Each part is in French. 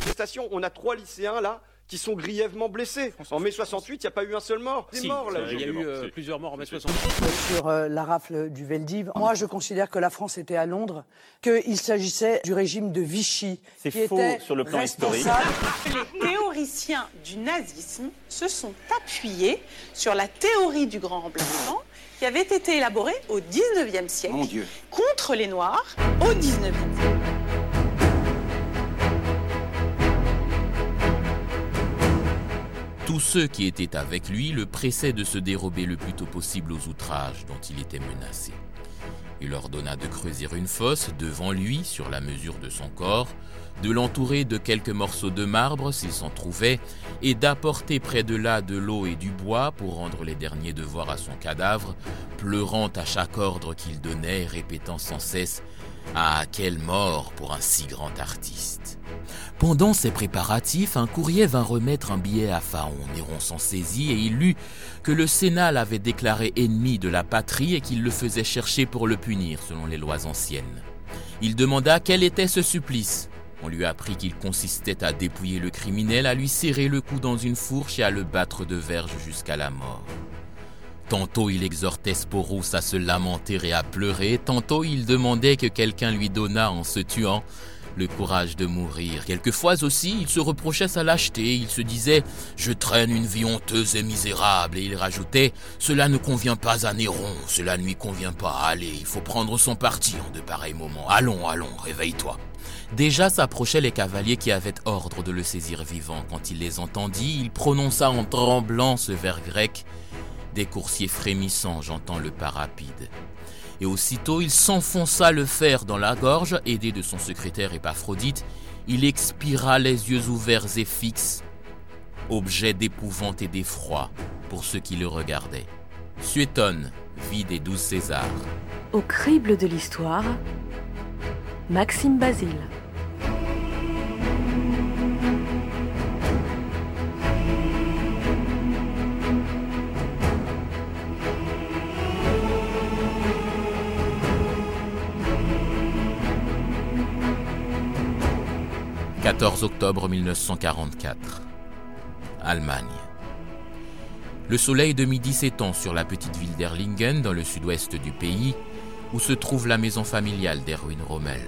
manifestation. On a trois lycéens là qui sont grièvement blessés. En mai 68, il n'y a pas eu un seul mort. Des Si, morts là. il y a eu euh, plusieurs morts en mai 68. sur euh, la rafle du Veldiv. Moi, je considère que la France était à Londres, qu'il s'agissait du régime de Vichy. C'est qui faux était sur le plan historique. Les théoriciens du nazisme se sont appuyés sur la théorie du grand remplacement qui avait été élaborée au 19e siècle Mon Dieu. contre les Noirs au 19e siècle. Tous ceux qui étaient avec lui le pressaient de se dérober le plus tôt possible aux outrages dont il était menacé. Il leur donna de creuser une fosse devant lui sur la mesure de son corps, de l'entourer de quelques morceaux de marbre s'il s'en trouvait, et d'apporter près de là de l'eau et du bois pour rendre les derniers devoirs à son cadavre, pleurant à chaque ordre qu'il donnait, répétant sans cesse Ah, quelle mort pour un si grand artiste pendant ces préparatifs, un courrier vint remettre un billet à Pharaon. Néron s'en saisit et il lut que le Sénat l'avait déclaré ennemi de la patrie et qu'il le faisait chercher pour le punir selon les lois anciennes. Il demanda quel était ce supplice. On lui apprit qu'il consistait à dépouiller le criminel, à lui serrer le cou dans une fourche et à le battre de verge jusqu'à la mort. Tantôt il exhortait Sporus à se lamenter et à pleurer, tantôt il demandait que quelqu'un lui donnât en se tuant le courage de mourir. Quelquefois aussi, il se reprochait sa lâcheté, il se disait ⁇ Je traîne une vie honteuse et misérable ⁇ et il rajoutait ⁇ Cela ne convient pas à Néron, cela ne lui convient pas, allez, il faut prendre son parti en de pareils moments, allons, allons, réveille-toi ⁇ Déjà s'approchaient les cavaliers qui avaient ordre de le saisir vivant. Quand il les entendit, il prononça en tremblant ce vers grec Des coursiers frémissants, j'entends le pas rapide et aussitôt il s'enfonça le fer dans la gorge, aidé de son secrétaire Épaphrodite, il expira les yeux ouverts et fixes, objet d'épouvante et d'effroi pour ceux qui le regardaient. Suétone, vie des douze Césars. Au crible de l'histoire, Maxime Basile. « 14 octobre 1944. Allemagne. Le soleil de midi s'étend sur la petite ville d'Erlingen, dans le sud-ouest du pays, où se trouve la maison familiale d'Erwin Rommel.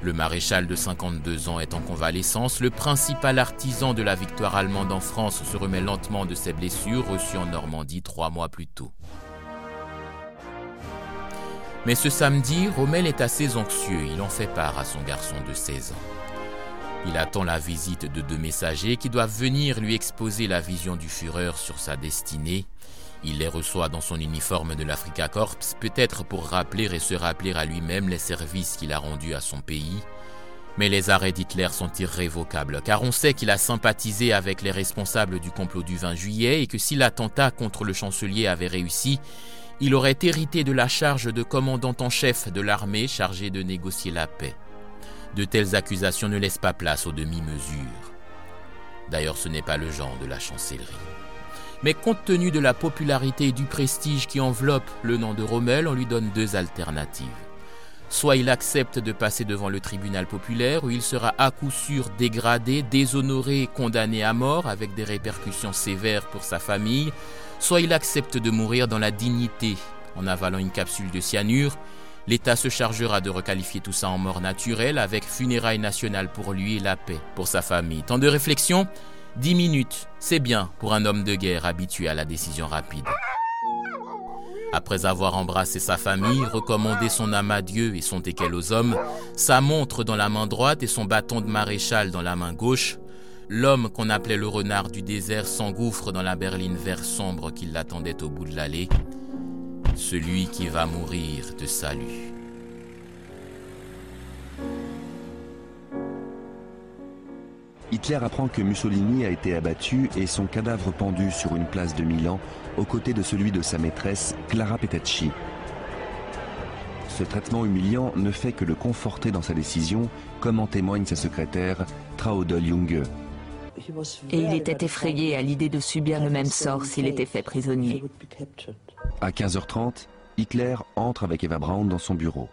Le maréchal de 52 ans est en convalescence. Le principal artisan de la victoire allemande en France se remet lentement de ses blessures reçues en Normandie trois mois plus tôt. Mais ce samedi, Rommel est assez anxieux. Il en fait part à son garçon de 16 ans. Il attend la visite de deux messagers qui doivent venir lui exposer la vision du Führer sur sa destinée. Il les reçoit dans son uniforme de l'Africa Corps, peut-être pour rappeler et se rappeler à lui-même les services qu'il a rendus à son pays. Mais les arrêts d'Hitler sont irrévocables, car on sait qu'il a sympathisé avec les responsables du complot du 20 juillet et que si l'attentat contre le chancelier avait réussi, il aurait hérité de la charge de commandant en chef de l'armée chargé de négocier la paix. De telles accusations ne laissent pas place aux demi-mesures. D'ailleurs, ce n'est pas le genre de la chancellerie. Mais compte tenu de la popularité et du prestige qui enveloppe le nom de Rommel, on lui donne deux alternatives. Soit il accepte de passer devant le tribunal populaire où il sera à coup sûr dégradé, déshonoré et condamné à mort avec des répercussions sévères pour sa famille, soit il accepte de mourir dans la dignité en avalant une capsule de cyanure. L'État se chargera de requalifier tout ça en mort naturelle avec funérailles nationales pour lui et la paix pour sa famille. Tant de réflexion Dix minutes, c'est bien pour un homme de guerre habitué à la décision rapide. Après avoir embrassé sa famille, recommandé son âme à Dieu et son teckel aux hommes, sa montre dans la main droite et son bâton de maréchal dans la main gauche, l'homme qu'on appelait le renard du désert s'engouffre dans la berline vert sombre qui l'attendait au bout de l'allée. Celui qui va mourir te salue. Hitler apprend que Mussolini a été abattu et son cadavre pendu sur une place de Milan aux côtés de celui de sa maîtresse, Clara Petacci. Ce traitement humiliant ne fait que le conforter dans sa décision, comme en témoigne sa secrétaire, Traudel Junge. Et il était effrayé à l'idée de subir le même sort s'il était fait prisonnier. À 15h30, Hitler entre avec Eva Braun dans son bureau.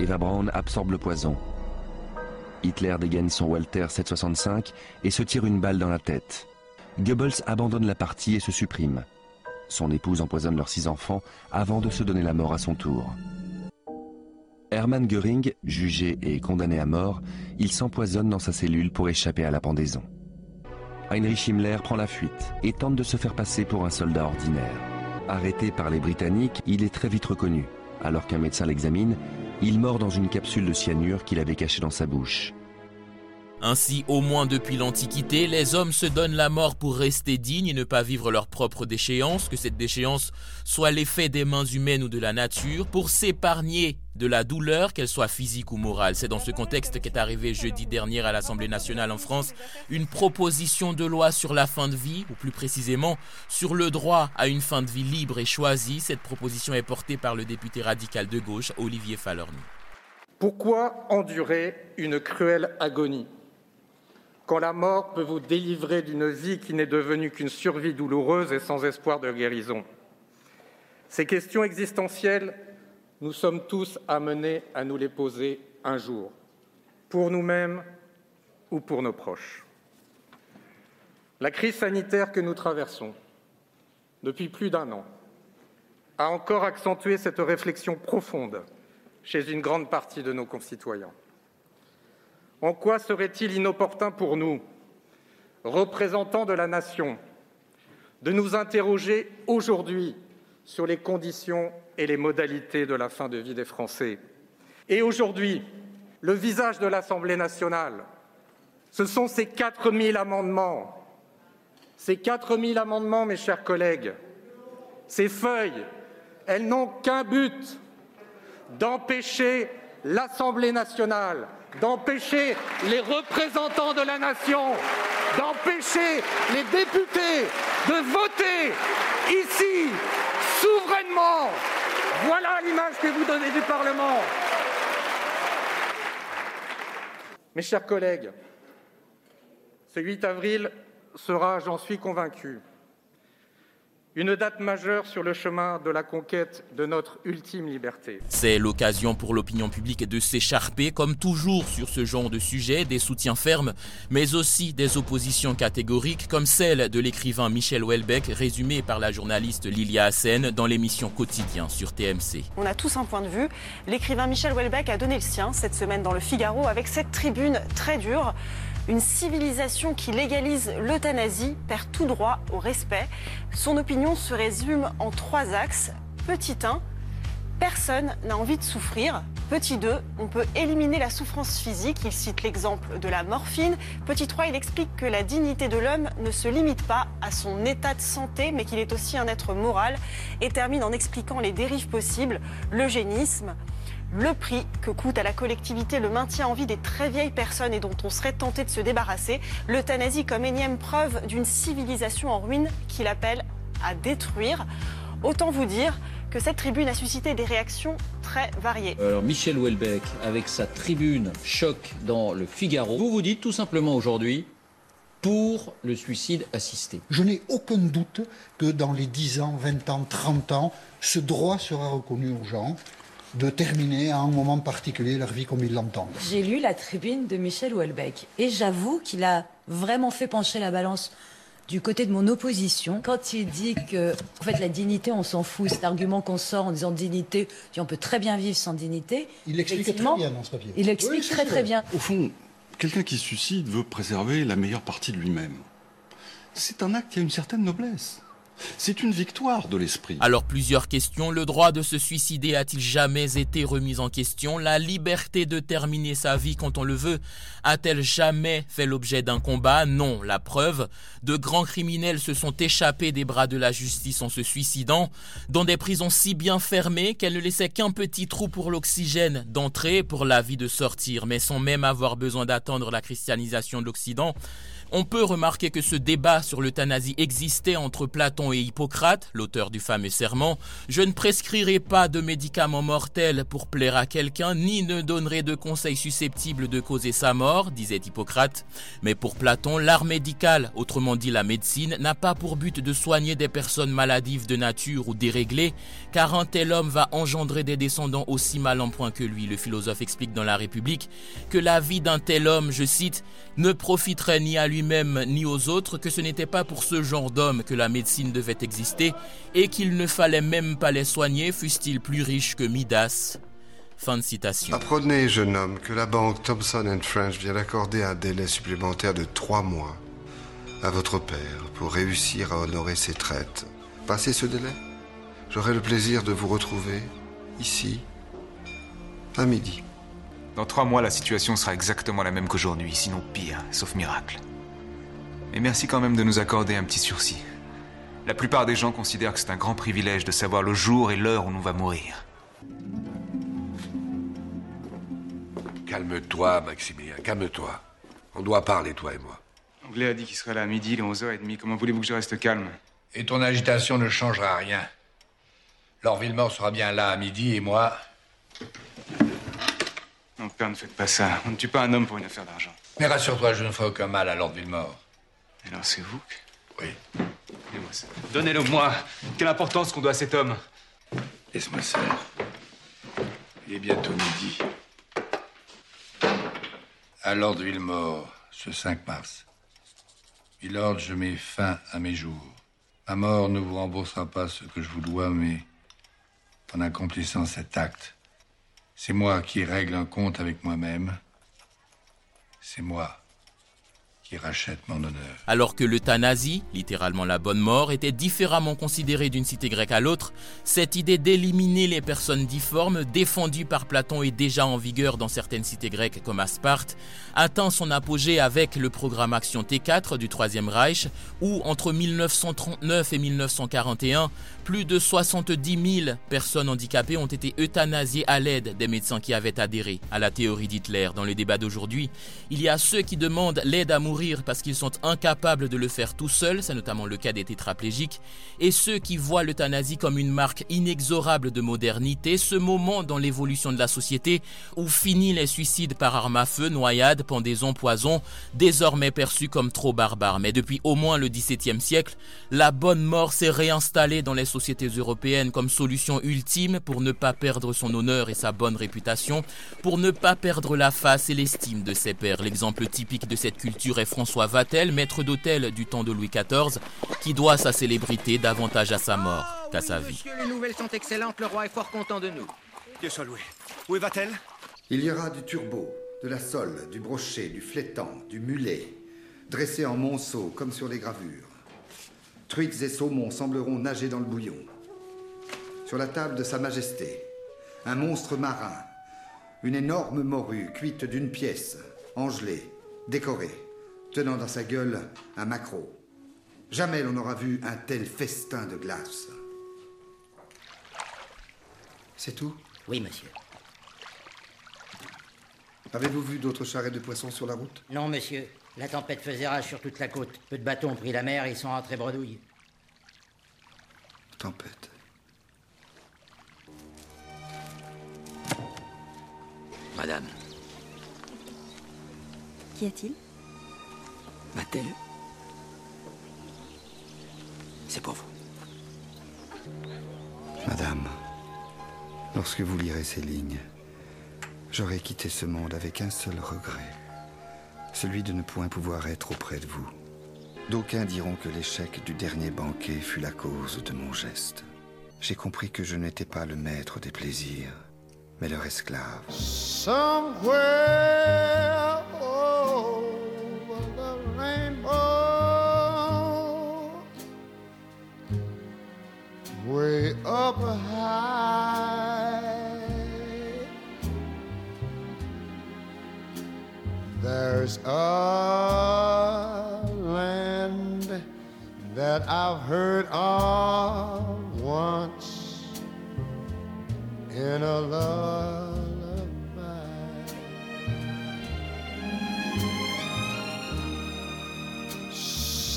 Eva Braun absorbe le poison. Hitler dégaine son Walter 765 et se tire une balle dans la tête. Goebbels abandonne la partie et se supprime. Son épouse empoisonne leurs six enfants avant de se donner la mort à son tour. Hermann Göring, jugé et condamné à mort, il s'empoisonne dans sa cellule pour échapper à la pendaison. Heinrich Himmler prend la fuite et tente de se faire passer pour un soldat ordinaire. Arrêté par les Britanniques, il est très vite reconnu. Alors qu'un médecin l'examine, il mord dans une capsule de cyanure qu'il avait cachée dans sa bouche. Ainsi, au moins depuis l'Antiquité, les hommes se donnent la mort pour rester dignes et ne pas vivre leur propre déchéance, que cette déchéance soit l'effet des mains humaines ou de la nature, pour s'épargner de la douleur, qu'elle soit physique ou morale. C'est dans ce contexte qu'est arrivé jeudi dernier à l'Assemblée nationale en France une proposition de loi sur la fin de vie, ou plus précisément sur le droit à une fin de vie libre et choisie. Cette proposition est portée par le député radical de gauche, Olivier Falorni. Pourquoi endurer une cruelle agonie? Quand la mort peut vous délivrer d'une vie qui n'est devenue qu'une survie douloureuse et sans espoir de guérison. Ces questions existentielles, nous sommes tous amenés à nous les poser un jour, pour nous-mêmes ou pour nos proches. La crise sanitaire que nous traversons depuis plus d'un an a encore accentué cette réflexion profonde chez une grande partie de nos concitoyens. En quoi serait-il inopportun pour nous, représentants de la nation, de nous interroger aujourd'hui sur les conditions et les modalités de la fin de vie des Français? Et aujourd'hui, le visage de l'Assemblée nationale, ce sont ces 4000 amendements. Ces 4000 amendements, mes chers collègues, ces feuilles, elles n'ont qu'un but, d'empêcher l'Assemblée nationale d'empêcher les représentants de la nation, d'empêcher les députés de voter ici, souverainement. Voilà l'image que vous donnez du Parlement. Mes chers collègues, ce 8 avril sera, j'en suis convaincu, une date majeure sur le chemin de la conquête de notre ultime liberté. C'est l'occasion pour l'opinion publique de s'écharper, comme toujours sur ce genre de sujet, des soutiens fermes, mais aussi des oppositions catégoriques, comme celle de l'écrivain Michel Houellebecq, résumée par la journaliste Lilia Hassen dans l'émission Quotidien sur TMC. On a tous un point de vue. L'écrivain Michel Houellebecq a donné le sien cette semaine dans le Figaro avec cette tribune très dure. Une civilisation qui légalise l'euthanasie perd tout droit au respect. Son opinion se résume en trois axes. Petit 1, personne n'a envie de souffrir. Petit 2, on peut éliminer la souffrance physique. Il cite l'exemple de la morphine. Petit 3, il explique que la dignité de l'homme ne se limite pas à son état de santé, mais qu'il est aussi un être moral. Et termine en expliquant les dérives possibles, l'eugénisme, le prix que coûte à la collectivité le maintien en vie des très vieilles personnes et dont on serait tenté de se débarrasser, l'euthanasie comme énième preuve d'une civilisation en ruine qu'il appelle à détruire. Autant vous dire que cette tribune a suscité des réactions très variées. Alors Michel Houellebecq, avec sa tribune choc dans le Figaro, vous vous dites tout simplement aujourd'hui pour le suicide assisté. Je n'ai aucun doute que dans les 10 ans, 20 ans, 30 ans, ce droit sera reconnu aux gens de terminer à un moment particulier leur vie comme ils l'entendent. J'ai lu la tribune de Michel Houellebecq et j'avoue qu'il a vraiment fait pencher la balance du côté de mon opposition. Quand il dit que en fait la dignité on s'en fout cet argument qu'on sort en disant dignité on peut très bien vivre sans dignité. Il explique très bien dans ce papier il explique très très bien. Au fond quelqu'un qui suicide veut préserver la meilleure partie de lui-même. C'est un acte qui a une certaine noblesse c'est une victoire de l'esprit. Alors plusieurs questions. Le droit de se suicider a-t-il jamais été remis en question? La liberté de terminer sa vie quand on le veut a-t-elle jamais fait l'objet d'un combat? Non. La preuve, de grands criminels se sont échappés des bras de la justice en se suicidant dans des prisons si bien fermées qu'elles ne laissaient qu'un petit trou pour l'oxygène d'entrer pour la vie de sortir, mais sans même avoir besoin d'attendre la christianisation de l'Occident On peut remarquer que ce débat sur l'euthanasie existait entre Platon et Hippocrate, l'auteur du fameux serment. Je ne prescrirai pas de médicaments mortels pour plaire à quelqu'un, ni ne donnerai de conseils susceptibles de causer sa mort, disait Hippocrate. Mais pour Platon, l'art médical, autrement dit la médecine, n'a pas pour but de soigner des personnes maladives de nature ou déréglées, car un tel homme va engendrer des descendants aussi mal en point que lui. Le philosophe explique dans La République que la vie d'un tel homme, je cite, ne profiterait ni à lui-même ni aux autres, que ce n'était pas pour ce genre d'homme que la médecine devait exister, et qu'il ne fallait même pas les soigner, fussent-ils plus riches que Midas. Fin de citation. Apprenez, jeune homme, que la banque Thompson French vient d'accorder un délai supplémentaire de trois mois à votre père pour réussir à honorer ses traites. Passez ce délai, j'aurai le plaisir de vous retrouver ici à midi. Dans trois mois, la situation sera exactement la même qu'aujourd'hui, sinon pire, sauf miracle. Et merci quand même de nous accorder un petit sursis. La plupart des gens considèrent que c'est un grand privilège de savoir le jour et l'heure où l'on va mourir. Calme-toi, Maximilien, calme-toi. On doit parler, toi et moi. Anglais a dit qu'il serait là à midi, il est 11h30. Comment voulez-vous que je reste calme? Et ton agitation ne changera rien. Lord Villemort sera bien là à midi et moi. Non, père, ne faites pas ça. On ne tue pas un homme pour une affaire d'argent. Mais rassure-toi, je ne ferai aucun mal à Lord Villemort. Alors c'est vous que... Oui. Donnez-moi ça. Donnez-le-moi. Quelle importance qu'on doit à cet homme Laisse-moi ça. Il est bientôt midi. À Lord Villemort, ce 5 mars. Milord, je mets fin à mes jours. Ma mort ne vous remboursera pas ce que je vous dois, mais en accomplissant cet acte, c'est moi qui règle un compte avec moi-même. C'est moi Alors que l'euthanasie, littéralement la bonne mort, était différemment considérée d'une cité grecque à l'autre, cette idée d'éliminer les personnes difformes, défendue par Platon et déjà en vigueur dans certaines cités grecques comme à Sparte, atteint son apogée avec le programme Action T4 du Troisième Reich, où entre 1939 et 1941, plus de 70 000 personnes handicapées ont été euthanasiées à l'aide des médecins qui avaient adhéré à la théorie d'Hitler. Dans le débat d'aujourd'hui, il y a ceux qui demandent l'aide à mourir parce qu'ils sont incapables de le faire tout seuls, c'est notamment le cas des tétraplégiques, et ceux qui voient l'euthanasie comme une marque inexorable de modernité, ce moment dans l'évolution de la société où finit les suicides par arme à feu, noyade, pendaison, poison, désormais perçus comme trop barbares. Mais depuis au moins le XVIIe siècle, la bonne mort s'est réinstallée dans les sociétés européennes comme solution ultime pour ne pas perdre son honneur et sa bonne réputation, pour ne pas perdre la face et l'estime de ses pairs. L'exemple typique de cette culture est François Vatel, maître d'hôtel du temps de Louis XIV, qui doit sa célébrité davantage à sa mort qu'à sa vie. Monsieur, les nouvelles sont excellentes, le roi est fort content de nous. Dieu soit loué. Où est Vatel? Il y aura du turbo, de la sole, du brochet, du flétan, du mulet, dressés en monceau comme sur les gravures. Truites et saumons sembleront nager dans le bouillon. Sur la table de Sa Majesté, un monstre marin, une énorme morue cuite d'une pièce, engelée, décorée tenant dans sa gueule un maquereau. Jamais l'on n'aura vu un tel festin de glace. C'est tout? Oui, monsieur. Avez-vous vu d'autres charrettes de poissons sur la route? Non, monsieur. La tempête faisait rage sur toute la côte. Peu de bateaux ont pris la mer et ils sont rentrés bredouilles. Tempête. Madame. Qu'y a-t-il? Mathilde C'est pour vous. Madame, lorsque vous lirez ces lignes, j'aurai quitté ce monde avec un seul regret, celui de ne point pouvoir être auprès de vous. D'aucuns diront que l'échec du dernier banquet fut la cause de mon geste. J'ai compris que je n'étais pas le maître des plaisirs, mais leur esclave. Somewhere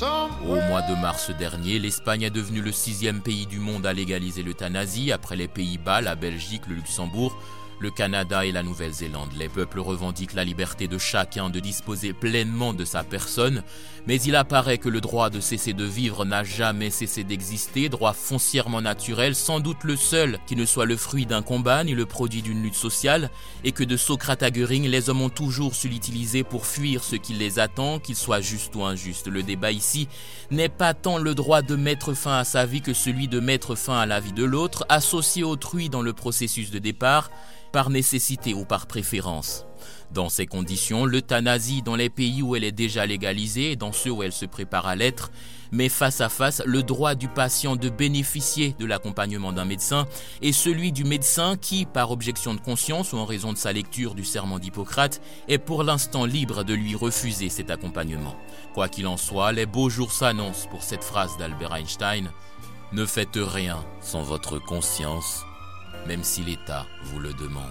Au mois de mars dernier, l'Espagne est devenue le sixième pays du monde à légaliser l'euthanasie. Après les Pays-Bas, la Belgique, le Luxembourg, le Canada et la Nouvelle-Zélande. Les peuples revendiquent la liberté de chacun de disposer pleinement de sa personne, mais il apparaît que le droit de cesser de vivre n'a jamais cessé d'exister, droit foncièrement naturel, sans doute le seul qui ne soit le fruit d'un combat ni le produit d'une lutte sociale, et que de Socrate à Göring, les hommes ont toujours su l'utiliser pour fuir ce qui les attend, qu'il soit juste ou injuste. Le débat ici n'est pas tant le droit de mettre fin à sa vie que celui de mettre fin à la vie de l'autre, associer autrui dans le processus de départ, par nécessité ou par préférence. Dans ces conditions, l'euthanasie dans les pays où elle est déjà légalisée et dans ceux où elle se prépare à l'être met face à face le droit du patient de bénéficier de l'accompagnement d'un médecin et celui du médecin qui, par objection de conscience ou en raison de sa lecture du serment d'Hippocrate, est pour l'instant libre de lui refuser cet accompagnement. Quoi qu'il en soit, les beaux jours s'annoncent pour cette phrase d'Albert Einstein. Ne faites rien sans votre conscience même si l'État vous le demande.